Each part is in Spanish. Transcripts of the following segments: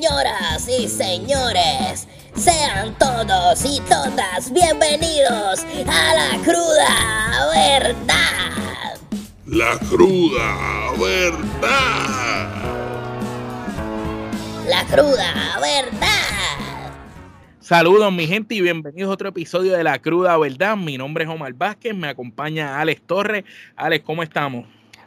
Señoras y señores, sean todos y todas bienvenidos a la cruda verdad. La cruda verdad. La cruda verdad. Saludos mi gente y bienvenidos a otro episodio de La Cruda Verdad. Mi nombre es Omar Vázquez, me acompaña Alex Torres. Alex, ¿cómo estamos?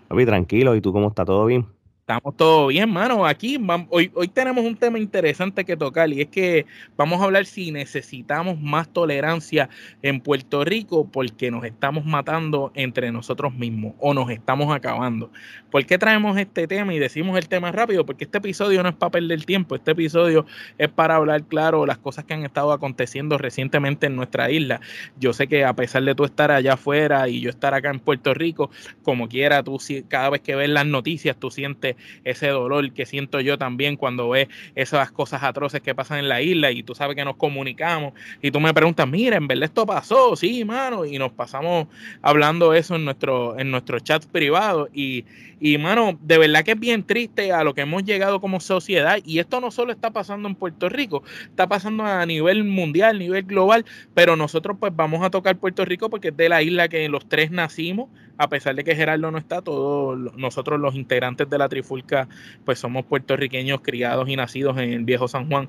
Papi, tranquilo, ¿y tú cómo está? ¿Todo bien? Estamos todo bien, mano. Aquí hoy, hoy tenemos un tema interesante que tocar y es que vamos a hablar si necesitamos más tolerancia en Puerto Rico porque nos estamos matando entre nosotros mismos o nos estamos acabando. ¿Por qué traemos este tema y decimos el tema rápido? Porque este episodio no es para perder tiempo, este episodio es para hablar claro las cosas que han estado aconteciendo recientemente en nuestra isla. Yo sé que a pesar de tú estar allá afuera y yo estar acá en Puerto Rico, como quiera, tú cada vez que ves las noticias, tú sientes ese dolor que siento yo también cuando ves esas cosas atroces que pasan en la isla y tú sabes que nos comunicamos y tú me preguntas, mira, en verdad esto pasó, sí, mano, y nos pasamos hablando eso en nuestro, en nuestro chat privado y, y, mano, de verdad que es bien triste a lo que hemos llegado como sociedad y esto no solo está pasando en Puerto Rico, está pasando a nivel mundial, a nivel global, pero nosotros pues vamos a tocar Puerto Rico porque es de la isla que los tres nacimos, a pesar de que Gerardo no está, todos nosotros los integrantes de la Trifulca, pues somos puertorriqueños criados y nacidos en el viejo San Juan,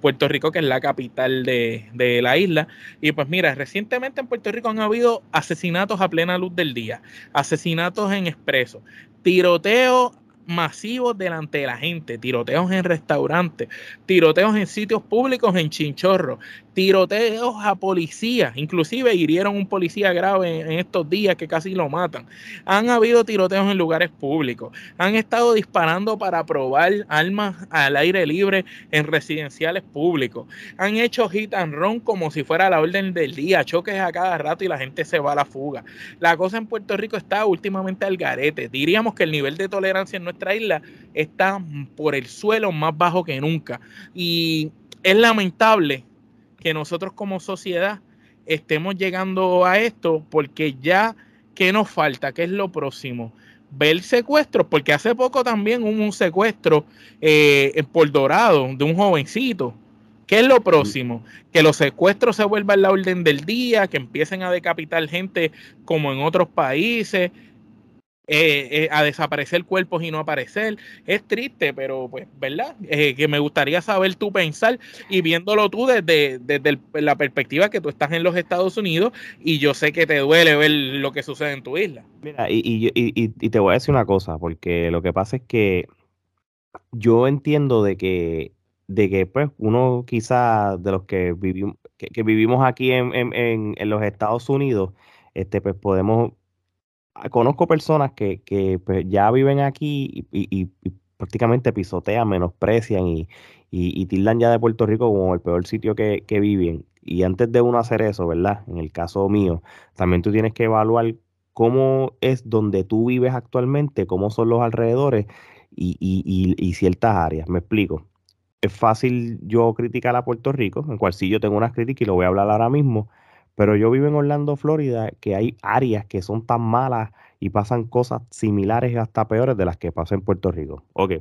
Puerto Rico, que es la capital de, de la isla. Y pues mira, recientemente en Puerto Rico han habido asesinatos a plena luz del día, asesinatos en expreso, tiroteos masivos delante de la gente, tiroteos en restaurantes, tiroteos en sitios públicos en Chinchorro, tiroteos a policías, inclusive hirieron un policía grave en, estos días que casi lo matan. Han habido tiroteos en lugares públicos, han estado disparando para probar armas al aire libre en residenciales públicos, han hecho hit and run como si fuera la orden del día, choques a cada rato y la gente se va a la fuga. La cosa en Puerto Rico está últimamente al garete. Diríamos que el nivel de tolerancia en nuestra isla está por el suelo más bajo que nunca. Y es lamentable que nosotros como sociedad estemos llegando a esto porque ya, ¿qué nos falta? ¿Qué es lo próximo? Ver secuestros, porque hace poco también hubo un secuestro eh, por Dorado de un jovencito. ¿Qué es lo próximo? Que los secuestros se vuelvan la orden del día, que empiecen a decapitar gente como en otros países, eh, eh, a desaparecer cuerpos y no aparecer. Es triste, pero pues, ¿verdad? Eh, que me gustaría saber tu pensar y viéndolo tú desde, desde la perspectiva que tú estás en los Estados Unidos y yo sé que te duele ver lo que sucede en tu isla. Mira, y, y, y, y te voy a decir una cosa, porque lo que pasa es que yo entiendo de que de que pues uno quizá de los que vivimos que, vivimos aquí en, en, en, los Estados Unidos este pues podemos conozco personas que, que pues, ya viven aquí y, prácticamente pisotean, menosprecian y, y, tildan ya de Puerto Rico como el peor sitio que, que viven. Y antes de uno hacer eso, ¿verdad? En el caso mío, también tú tienes que evaluar cómo es donde tú vives actualmente, cómo son los alrededores y, y, y, ciertas áreas. Me explico. Es fácil yo criticar a Puerto Rico, en cual sí yo tengo unas críticas y lo voy a hablar ahora mismo, pero yo vivo en Orlando, Florida, que hay áreas que son tan malas y pasan cosas similares hasta peores de las que pasan en Puerto Rico. Ok,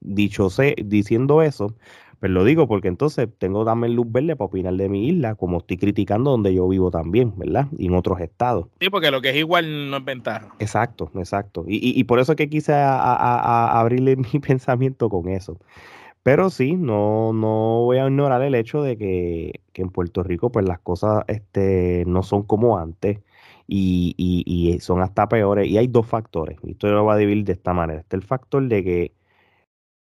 dicho sé, diciendo eso, pues lo digo porque entonces tengo también luz verde para opinar de mi isla, como estoy criticando donde yo vivo también, ¿verdad? Y en otros estados. Sí, porque lo que es igual no es ventaja. Exacto, exacto. Y, por eso es que quise abrirle mi pensamiento con eso. Pero sí, no, no voy a ignorar el hecho de que, en Puerto Rico pues las cosas este, no son como antes y, y, son hasta peores. Y hay dos factores, y esto lo voy a dividir de esta manera. Este el factor de que,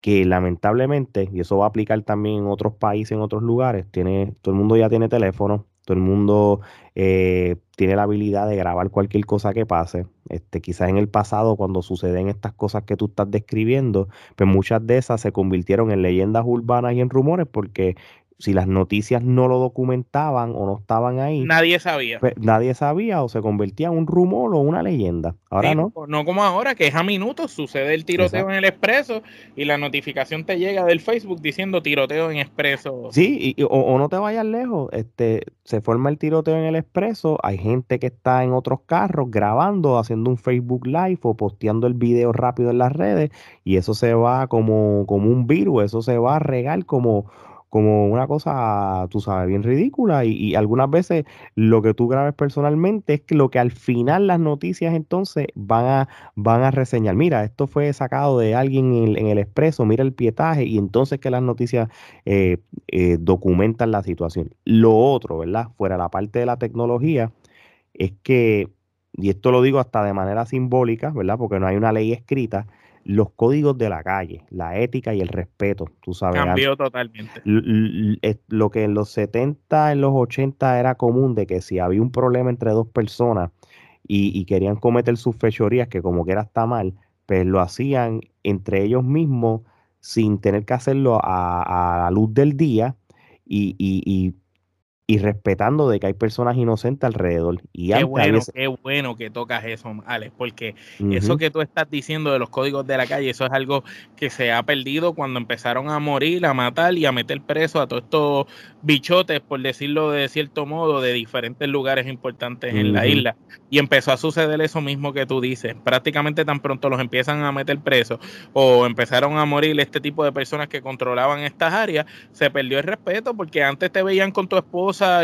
que lamentablemente, y eso va a aplicar también en otros países, en otros lugares, tiene, todo el mundo ya tiene teléfono, todo el mundo eh, tiene la habilidad de grabar cualquier cosa que pase. Este, quizás en el pasado, cuando suceden estas cosas que tú estás describiendo, pues muchas de esas se convirtieron en leyendas urbanas y en rumores porque si las noticias no lo documentaban o no estaban ahí, nadie sabía. pues, nadie sabía o se convertía en un rumor o una leyenda. Ahora Sí, no. No como ahora, que es a minutos, sucede el tiroteo Exacto. en el expreso y la notificación te llega del Facebook diciendo tiroteo en expreso. Sí, y- y- o, o no te vayas lejos, este, se forma el tiroteo en el expreso, hay gente que está en otros carros grabando, haciendo un Facebook Live o posteando el video rápido en las redes y eso se va como, como un virus, eso se va a regar como, como una cosa, tú sabes, bien ridícula y, y algunas veces lo que tú grabes personalmente es lo que al final las noticias entonces van a, van a reseñar, mira, esto fue sacado de alguien en el, en el expreso, mira el pietaje y entonces que las noticias eh, eh, documentan la situación. Lo otro, ¿verdad? Fuera la parte de la tecnología, es que, y esto lo digo hasta de manera simbólica, ¿verdad? Porque no hay una ley escrita, los códigos de la calle, la ética y el respeto, tú sabes. Cambió totalmente. Lo que en los 70, en los 80 era común de que si había un problema entre dos personas y, y querían cometer sus fechorías, que como quiera está mal, pues lo hacían entre ellos mismos sin tener que hacerlo a, a la luz del día y, y- y- y respetando de que hay personas inocentes alrededor. Y Qué bueno, ese- qué bueno que tocas eso, Alex, porque eso que tú estás diciendo de los códigos de la calle, eso es algo que se ha perdido cuando empezaron a morir, a matar y a meter preso a todos estos bichotes, por decirlo de cierto modo, de diferentes lugares importantes en la isla. Y empezó a suceder eso mismo que tú dices. Prácticamente tan pronto los empiezan a meter presos o empezaron a morir este tipo de personas que controlaban estas áreas, se perdió el respeto porque antes te veían con tu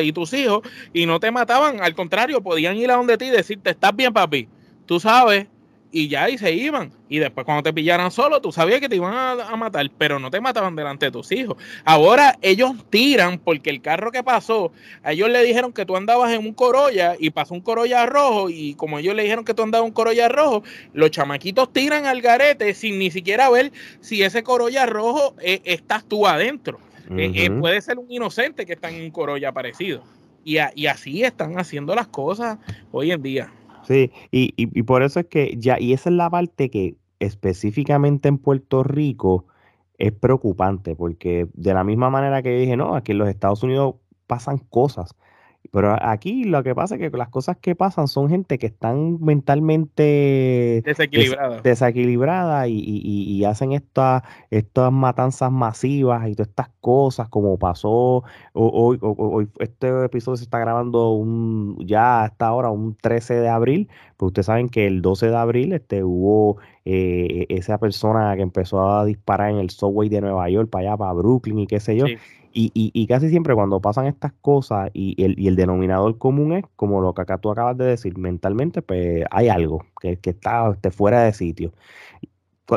y tus hijos y no te mataban, al contrario, podían ir a donde ti y decirte, estás bien papi, tú sabes, y ya, y se iban. Y después cuando te pillaran solo, tú sabías que te iban a, matar, pero no te mataban delante de tus hijos. Ahora ellos tiran porque el carro que pasó, ellos le dijeron que tú andabas en un Corolla y pasó un Corolla rojo y como ellos le dijeron que tú andabas en un Corolla rojo, los chamaquitos tiran al garete sin ni siquiera ver si ese Corolla rojo eh, estás tú adentro. Eh, eh, puede ser un inocente que está en un Corolla parecido. Y, a- y así están haciendo las cosas hoy en día. Sí, y, y, y por eso es que ya, y esa es la parte que específicamente en Puerto Rico es preocupante, porque de la misma manera que dije, no, aquí en los Estados Unidos pasan cosas, pero aquí lo que pasa es que las cosas que pasan son gente que están mentalmente des- Desequilibrado. desequilibrada y, y- hacen estas estas matanzas masivas y todas estas cosas como pasó ho- hoy, ho- ho- hoy este episodio se está grabando un ya hasta ahora un 13 de abril pues ustedes saben que el 12 de abril este hubo eh, esa persona que empezó a disparar en el subway de Nueva York para allá para Brooklyn y qué sé yo Sí. Y, y- y casi siempre cuando pasan estas cosas y el, y el denominador común es como lo que acá tú acabas de decir, mentalmente pues hay algo que, que está este, fuera de sitio.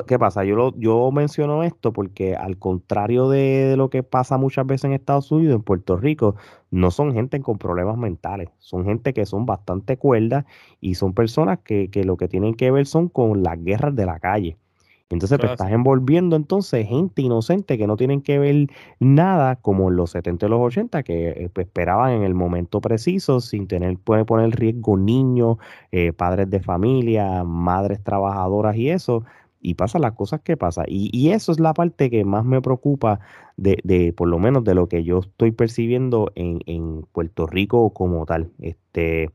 ¿Qué pasa? Yo, lo, yo menciono esto porque al contrario de, de lo que pasa muchas veces en Estados Unidos, en Puerto Rico, no son gente con problemas mentales, son gente que son bastante cuerdas y son personas que, que lo que tienen que ver son con las guerras de la calle. Entonces, pues Eso estás envolviendo entonces gente inocente que no tienen que ver nada como en los 70 y los 80 que eh, pues, esperaban en el momento preciso sin tener puede poner en riesgo niños, eh, padres de familia, madres trabajadoras y eso. Y pasan las cosas que pasan. Y, y eso es la parte que más me preocupa de, de, por lo menos de lo que yo estoy percibiendo en, en Puerto Rico como tal. Este,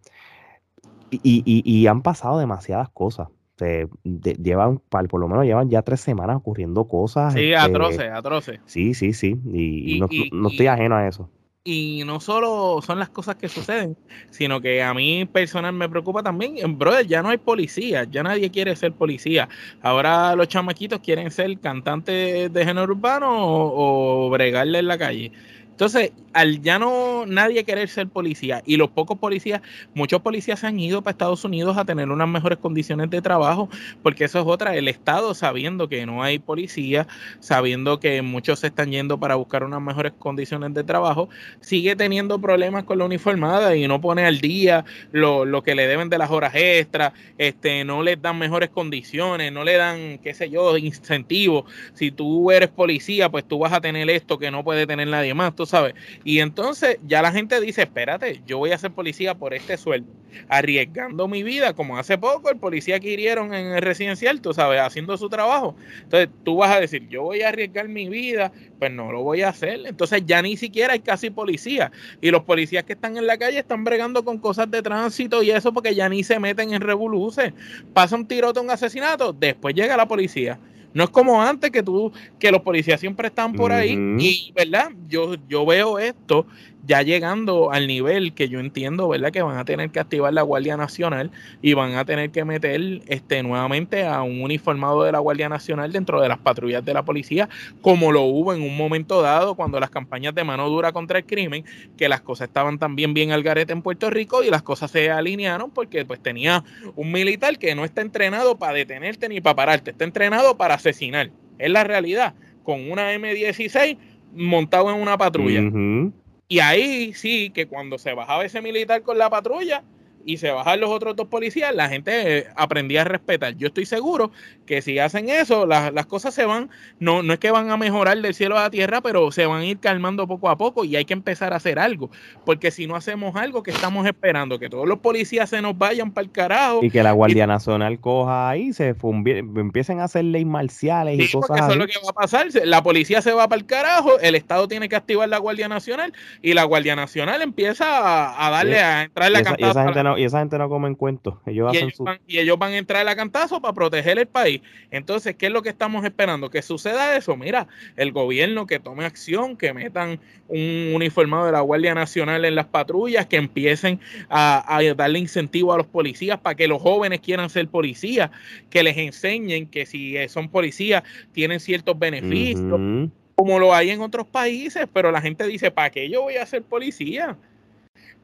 y, y- y han pasado demasiadas cosas. Se, de- llevan, por lo menos llevan ya tres semanas ocurriendo cosas. Sí, este, atroces, atroces. Sí, sí, sí. Y, no, y- no estoy ajeno a eso. Y no solo son las cosas que suceden, sino que a mí personal me preocupa también, brother, ya no hay policía, ya nadie quiere ser policía. Ahora los chamaquitos quieren ser cantantes de género urbano o, o bregarle en la calle. Entonces, al ya no nadie querer ser policía y los pocos policías, muchos policías se han ido para Estados Unidos a tener unas mejores condiciones de trabajo, porque eso es otra, el Estado sabiendo que no hay policía, sabiendo que muchos se están yendo para buscar unas mejores condiciones de trabajo, sigue teniendo problemas con la uniformada y no pone al día lo, lo que le deben de las horas extras, este, no les dan mejores condiciones, no le dan, qué sé yo, incentivos. Si tú eres policía, pues tú vas a tener esto que no puede tener nadie más, sabes. Y entonces ya la gente dice, espérate, yo voy a ser policía por este sueldo, arriesgando mi vida, como hace poco el policía que hirieron en el residencial, tú sabes, haciendo su trabajo. Entonces tú vas a decir, yo voy a arriesgar mi vida, pues no lo voy a hacer. Entonces ya ni siquiera hay casi policía. Y los policías que están en la calle están bregando con cosas de tránsito y eso porque ya ni se meten en revoluces. Pasa un tirote, un asesinato, después llega la policía. No es como antes que tú, que los policías siempre están por ahí. Y, ¿verdad? Yo, yo veo esto ya llegando al nivel que yo entiendo, ¿verdad? Que van a tener que activar la Guardia Nacional y van a tener que meter este, nuevamente a un uniformado de la Guardia Nacional dentro de las patrullas de la policía, como lo hubo en un momento dado cuando las campañas de mano dura contra el crimen, que las cosas estaban también bien al garete en Puerto Rico y las cosas se alinearon porque pues tenía un militar que no está entrenado para detenerte ni para pararte, está entrenado para asesinar. Es la realidad, con una M16 montado en una patrulla. Y ahí sí, que cuando se bajaba ese militar con la patrulla, y se bajan los otros dos policías, la gente eh, aprendía a respetar. Yo estoy seguro que si hacen eso, las cosas se van, no, no es que van a mejorar del cielo a la tierra, pero se van a ir calmando poco a poco y hay que empezar a hacer algo. Porque si no hacemos algo, que estamos esperando? Que todos los policías se nos vayan para el carajo. Y que la Guardia Nacional coja ahí, se empiecen a hacer leyes marciales y cosas así. Eso es lo que va a pasar. La policía se va para el carajo, el Estado tiene que activar la Guardia Nacional y la Guardia Nacional empieza a, darle a entrar la cantada y esa gente no come en cuentos. Ellos y, hacen ellos van, y ellos van a entrar a cantazo para proteger el país. Entonces, ¿qué es lo que estamos esperando? Que suceda eso. Mira, el gobierno que tome acción, que metan un uniformado de la Guardia Nacional en las patrullas, que empiecen a, darle incentivo a los policías para que los jóvenes quieran ser policías, que les enseñen que si son policías tienen ciertos beneficios. Como lo hay en otros países, pero la gente dice, ¿para qué yo voy a ser policía?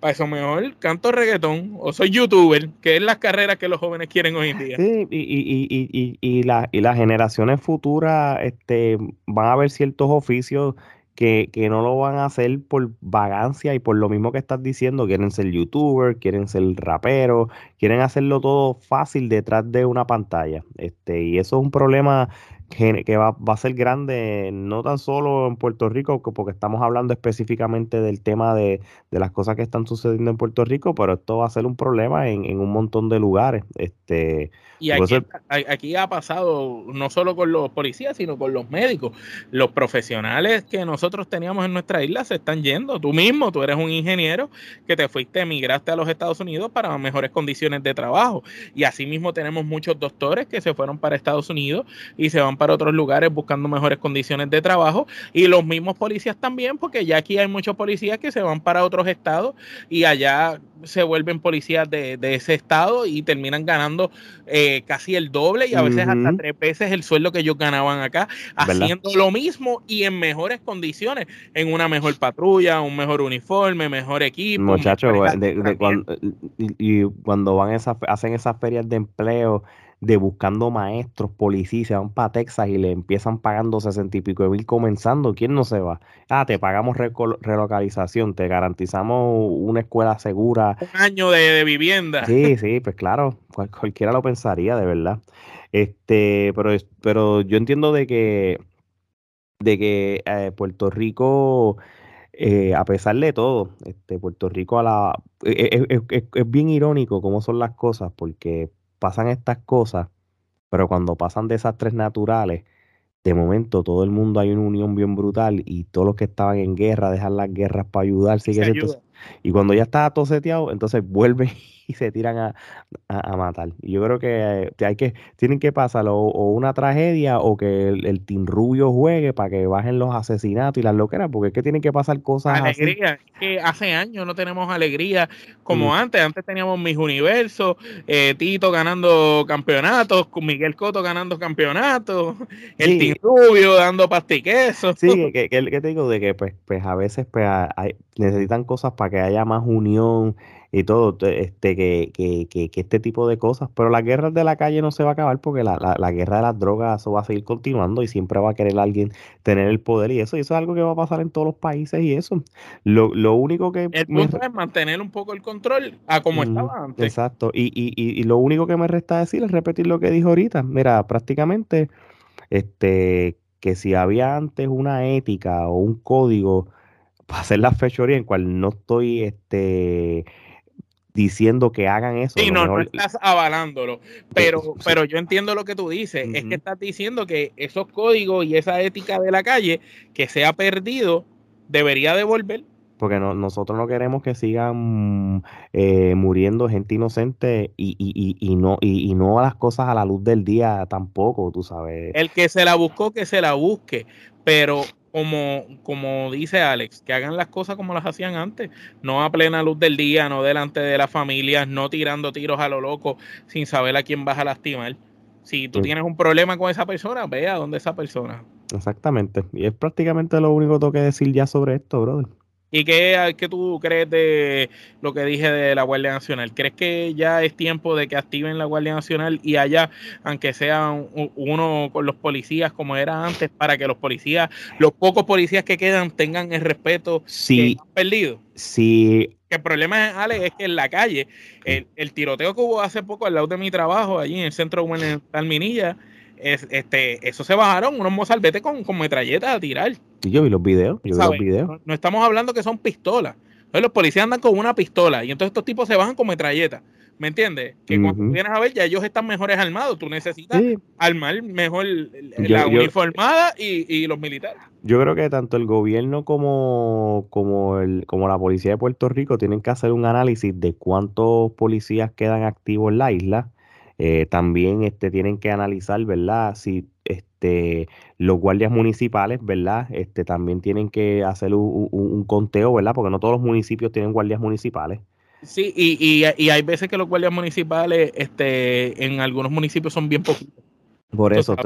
Para eso mejor canto reggaetón o soy youtuber, que es las carreras que los jóvenes quieren hoy en día. Sí, y, y, y, y, la, y las generaciones futuras este, van a ver ciertos oficios que, que, no lo van a hacer por vagancia y por lo mismo que estás diciendo, quieren ser youtuber, quieren ser rapero, quieren hacerlo todo fácil detrás de una pantalla. Este, y eso es un problema que, va, va, a ser grande no tan solo en Puerto Rico, porque estamos hablando específicamente del tema de, de, las cosas que están sucediendo en Puerto Rico, pero esto va a ser un problema en, en un montón de lugares. Este, y aquí, aquí, ha pasado no solo con los policías, sino con los médicos. Los profesionales que nosotros teníamos en nuestra isla se están yendo. Tú mismo, tú eres un ingeniero que te fuiste, emigraste a los Estados Unidos para mejores condiciones de trabajo. Y asimismo tenemos muchos doctores que se fueron para Estados Unidos y se van para otros lugares buscando mejores condiciones de trabajo. Y los mismos policías también, porque ya aquí hay muchos policías que se van para otros estados y allá se vuelven policías de, de ese estado y terminan ganando. Eh, casi el doble y a veces hasta tres veces el sueldo que ellos ganaban acá, haciendo lo mismo y en mejores condiciones, en una mejor patrulla, un mejor uniforme, mejor equipo. Muchachos, y, cuando van esas, hacen esas ferias de empleo de buscando maestros, policías, se van para Texas y le empiezan pagando sesenta y pico de mil comenzando, ¿quién no se va? Ah, te pagamos relocalización, te garantizamos una escuela segura. Un año de, vivienda. Sí, sí, pues claro, cualquiera lo pensaría, de verdad. Este, pero, pero yo entiendo de que, de que eh, Puerto Rico, eh, a pesar de todo, este, Puerto Rico a la, e, e, e, es bien irónico cómo son las cosas, porque pasan estas cosas, pero cuando pasan desastres naturales, de momento todo el mundo hay una unión bien brutal y todos los que estaban en guerra dejan las guerras para ayudarse. y cuando ya está todo seteado, entonces vuelven y se tiran a, a, matar. Y yo creo que, hay que tienen que pasar o, una tragedia o que el, Team Rubio juegue para que bajen los asesinatos y las loqueras, porque es que tienen que pasar cosas alegría, que hace años no tenemos alegría como antes. Antes teníamos mis universos, eh, Tito ganando campeonatos, Miguel Coto ganando campeonatos, el Team Rubio dando pastiquesos. Sí, que, que, te digo de que pues, pues a veces pues, hay, necesitan cosas para que haya más unión y todo, este, que, que, que, este tipo de cosas. Pero la guerra de la calle no se va a acabar porque la, la, la, guerra de las drogas eso va a seguir continuando y siempre va a querer alguien tener el poder y eso, y eso es algo que va a pasar en todos los países y eso. Lo, lo único que... El punto es mantener un poco el control a como estaba antes. Exacto, y, y, y, y lo único que me resta decir es repetir lo que dijo ahorita. Mira, prácticamente, este que si había antes una ética o un código hacer la fechoría en cual no estoy este diciendo que hagan eso. Sí, no, no estás avalándolo, pero, pero yo entiendo lo que tú dices, es que estás diciendo que esos códigos y esa ética de la calle que se ha perdido debería devolver. Porque no, nosotros no queremos que sigan eh, muriendo gente inocente y, y, y, no y, no las cosas a la luz del día tampoco, tú sabes. El que se la buscó, que se la busque, pero como, como dice Alex, que hagan las cosas como las hacían antes, no a plena luz del día, no delante de las familias, no tirando tiros a lo loco sin saber a quién vas a lastimar. Si tú tienes un problema con esa persona, ve a dónde esa persona. Exactamente. Y es prácticamente lo único que tengo que decir ya sobre esto, brother. ¿Y qué, qué, tú crees de lo que dije de la Guardia Nacional? ¿Crees que ya es tiempo de que activen la Guardia Nacional y allá, aunque sea uno con los policías como era antes, para que los policías, los pocos policías que quedan, tengan el respeto sí, que han perdido? Sí. el problema, Ale, es que en la calle, el, tiroteo que hubo hace poco al lado de mi trabajo, allí en el centro de Minilla, es, este, eso se bajaron unos mozalbetes con, con metralletas a tirar. Y yo vi los videos, yo vi los videos. No, estamos hablando que son pistolas. Entonces los policías andan con una pistola y entonces estos tipos se bajan con metralletas. ¿Me entiendes? Que cuando vienes a ver, ya ellos están mejores armados. Tú necesitas armar mejor la uniformada y, y, los militares. Yo creo que tanto el gobierno como, como, el, como la policía de Puerto Rico tienen que hacer un análisis de cuántos policías quedan activos en la isla eh, también este, tienen que analizar, ¿verdad? Si este, los guardias municipales, ¿verdad? Este, también tienen que hacer un, conteo, ¿verdad? Porque no todos los municipios tienen guardias municipales. Sí, y, y, y hay veces que los guardias municipales este, en algunos municipios son bien poquitos. Por eso,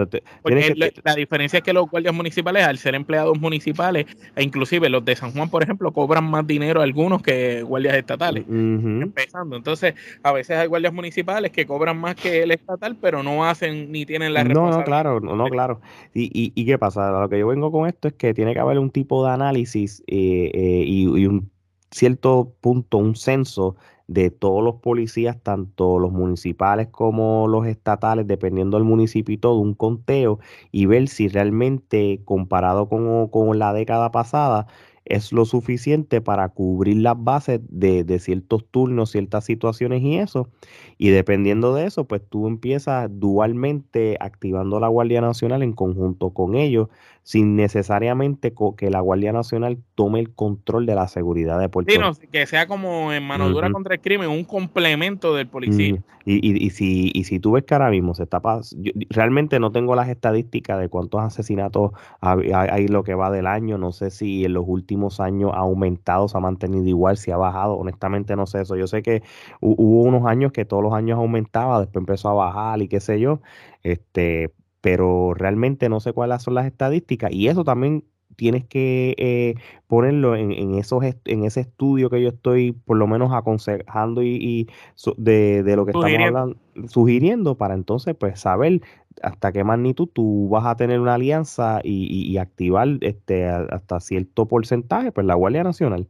la diferencia es que los guardias municipales, al ser empleados municipales, e inclusive los de San Juan, por ejemplo, cobran más dinero algunos que guardias estatales. Empezando. Entonces, a veces hay guardias municipales que cobran más que el estatal, pero no hacen ni tienen la responsabilidad. No, no, claro, no, claro. Y, y, y, qué pasa? Lo que yo vengo con esto es que tiene que haber un tipo de análisis eh, eh, y, y un cierto punto, un censo de todos los policías, tanto los municipales como los estatales, dependiendo del municipio y todo, un conteo y ver si realmente comparado con, con la década pasada, es lo suficiente para cubrir las bases de, de, ciertos turnos, ciertas situaciones y eso. Y dependiendo de eso, pues tú empiezas dualmente activando la Guardia Nacional en conjunto con ellos sin necesariamente que la Guardia Nacional tome el control de la seguridad de Puerto Rico. que sea como en mano dura contra el crimen, un complemento del policía. y, y, si, y si tú ves que ahora mismo se está pasando, realmente no tengo las estadísticas de cuántos asesinatos hay, lo que va del año, no sé si en los últimos años ha aumentado, se ha mantenido igual, si ha bajado, honestamente no sé eso. Yo sé que hubo unos años que todos los años aumentaba, después empezó a bajar y qué sé yo, este, pero realmente no sé cuáles son las estadísticas y eso también tienes que eh, ponerlo en, esos en ese estudio que yo estoy por lo menos aconsejando y, de, lo que estamos hablando, sugiriendo para entonces pues saber hasta qué magnitud tú vas a tener una alianza y, activar este hasta cierto porcentaje pues la Guardia Nacional.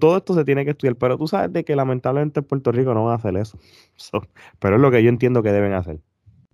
todo esto se tiene que estudiar, pero tú sabes de que lamentablemente en Puerto Rico no van a hacer eso. pero es lo que yo entiendo que deben hacer.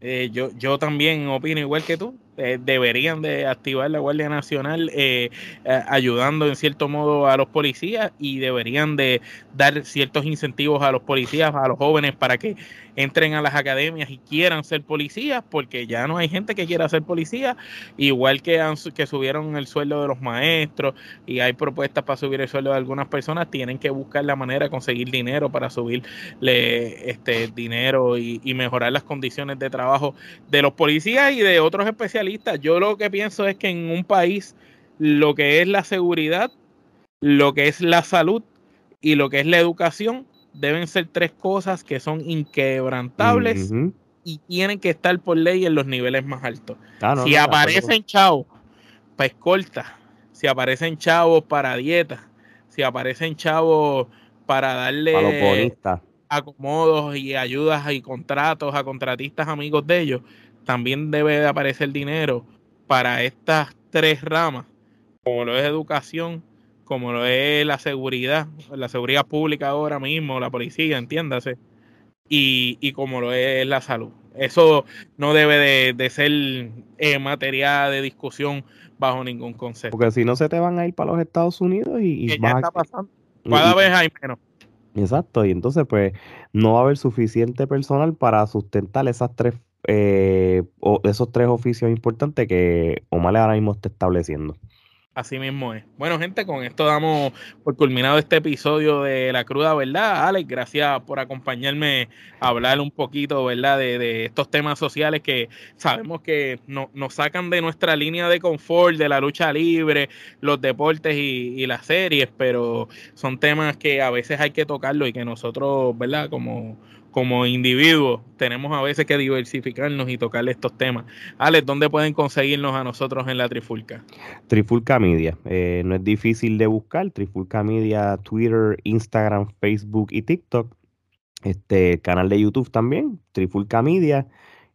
Eh, yo, yo también opino igual que tú. Eh, deberían de activar la Guardia Nacional eh, ayudando en cierto modo a los policías y deberían de dar ciertos incentivos a los policías, a los jóvenes para que entren a las academias y quieran ser policías, porque ya no hay gente que quiera ser policía, igual que, que subieron el sueldo de los maestros y hay propuestas para subir el sueldo de algunas personas, tienen que buscar la manera de conseguir dinero para subirle este dinero y, y mejorar las condiciones de trabajo de los policías y de otros especialistas. Yo lo que pienso es que en un país lo que es la seguridad, lo que es la salud y lo que es la educación deben ser tres cosas que son inquebrantables y tienen que estar por ley en los niveles más altos. Ah, si aparecen chavos para escolta, si aparecen chavos para dieta, si aparecen chavos para darle acomodos y ayudas y contratos a contratistas amigos de ellos, también debe de aparecer dinero para estas tres ramas, como lo es educación, como lo es la seguridad, la seguridad pública ahora mismo, la policía, entiéndase, y, y como lo es la salud. Eso no debe de, ser eh, materia de discusión bajo ningún concepto. Porque si no se te van a ir para los Estados Unidos y, ya está pasando. Cada vez hay menos. Exacto, y entonces pues no va a haber suficiente personal para sustentar esas tres eh, o esos tres oficios importantes que Omar ahora mismo está estableciendo. Así mismo es. Bueno, gente, con esto damos por culminado este episodio de La Cruda Verdad. Alex, gracias por acompañarme a hablar un poquito, ¿verdad?, de, estos temas sociales que sabemos que nos sacan de nuestra línea de confort, de la lucha libre, los deportes y, y las series, pero son temas que a veces hay que tocarlo y que nosotros, ¿verdad?, como como individuos tenemos a veces que diversificarnos y tocarle estos temas. Alex, ¿dónde pueden conseguirnos a nosotros en la Trifulca? Trifulca Media. Eh, no es difícil de buscar. Trifulca Media, Twitter, Instagram, Facebook y TikTok. Este canal de YouTube también, Trifulca Media.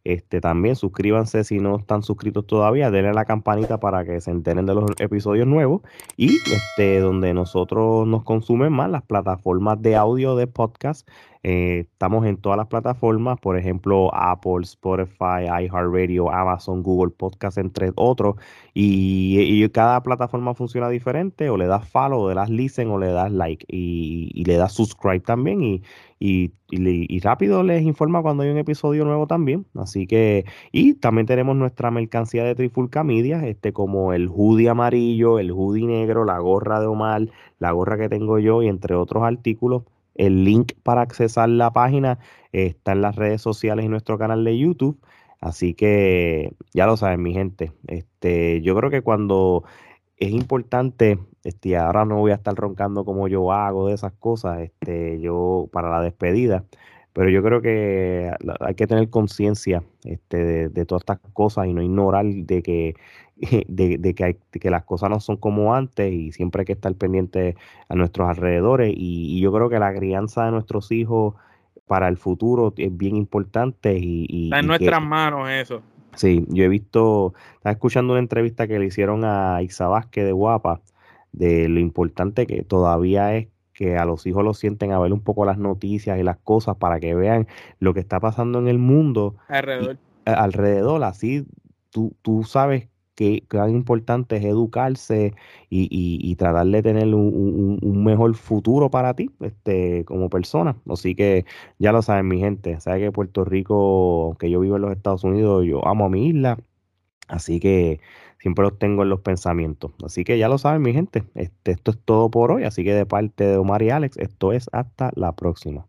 Este, también suscríbanse si no están suscritos todavía, denle a la campanita para que se enteren de los episodios nuevos y este, donde nosotros nos consumen más las plataformas de audio de podcast eh, estamos en todas las plataformas, por ejemplo, Apple, Spotify, iHeartRadio, Amazon, Google Podcast, entre otros. Y, cada plataforma funciona diferente, o le das follow, o le das listen, o le das like, y, le das subscribe también. Y, y, rápido les informa cuando hay un episodio nuevo también. Así que, y también tenemos nuestra mercancía de Trifulca Media, este, como el hoodie amarillo, el hoodie negro, la gorra de Omar, la gorra que tengo yo, y entre otros artículos el link para accesar la página está en las redes sociales y nuestro canal de YouTube. Así que ya lo saben, mi gente. Este, yo creo que cuando es importante, este, ahora no voy a estar roncando como yo hago de esas cosas, este, yo para la despedida, pero yo creo que hay que tener conciencia este, de, todas estas cosas y no ignorar de que de, que, las cosas no son como antes y siempre hay que estar pendiente a nuestros alrededores. Y, yo creo que la crianza de nuestros hijos para el futuro es bien importante. Y, Está en nuestras manos eso. Sí, yo he visto, estaba escuchando una entrevista que le hicieron a Isa Vázquez de Guapa, de lo importante que todavía es que a los hijos los sienten a ver un poco las noticias y las cosas para que vean lo que está pasando en el mundo. Alrededor. alrededor, así tú, tú sabes que tan importante es educarse y, tratar de tener un, mejor futuro para ti este, como persona. Así que ya lo saben mi gente, sabe que Puerto Rico, que yo vivo en los Estados Unidos, yo amo a mi isla, así que siempre los tengo en los pensamientos. Así que ya lo saben mi gente, este, esto es todo por hoy, así que de parte de Omar y Alex, esto es hasta la próxima.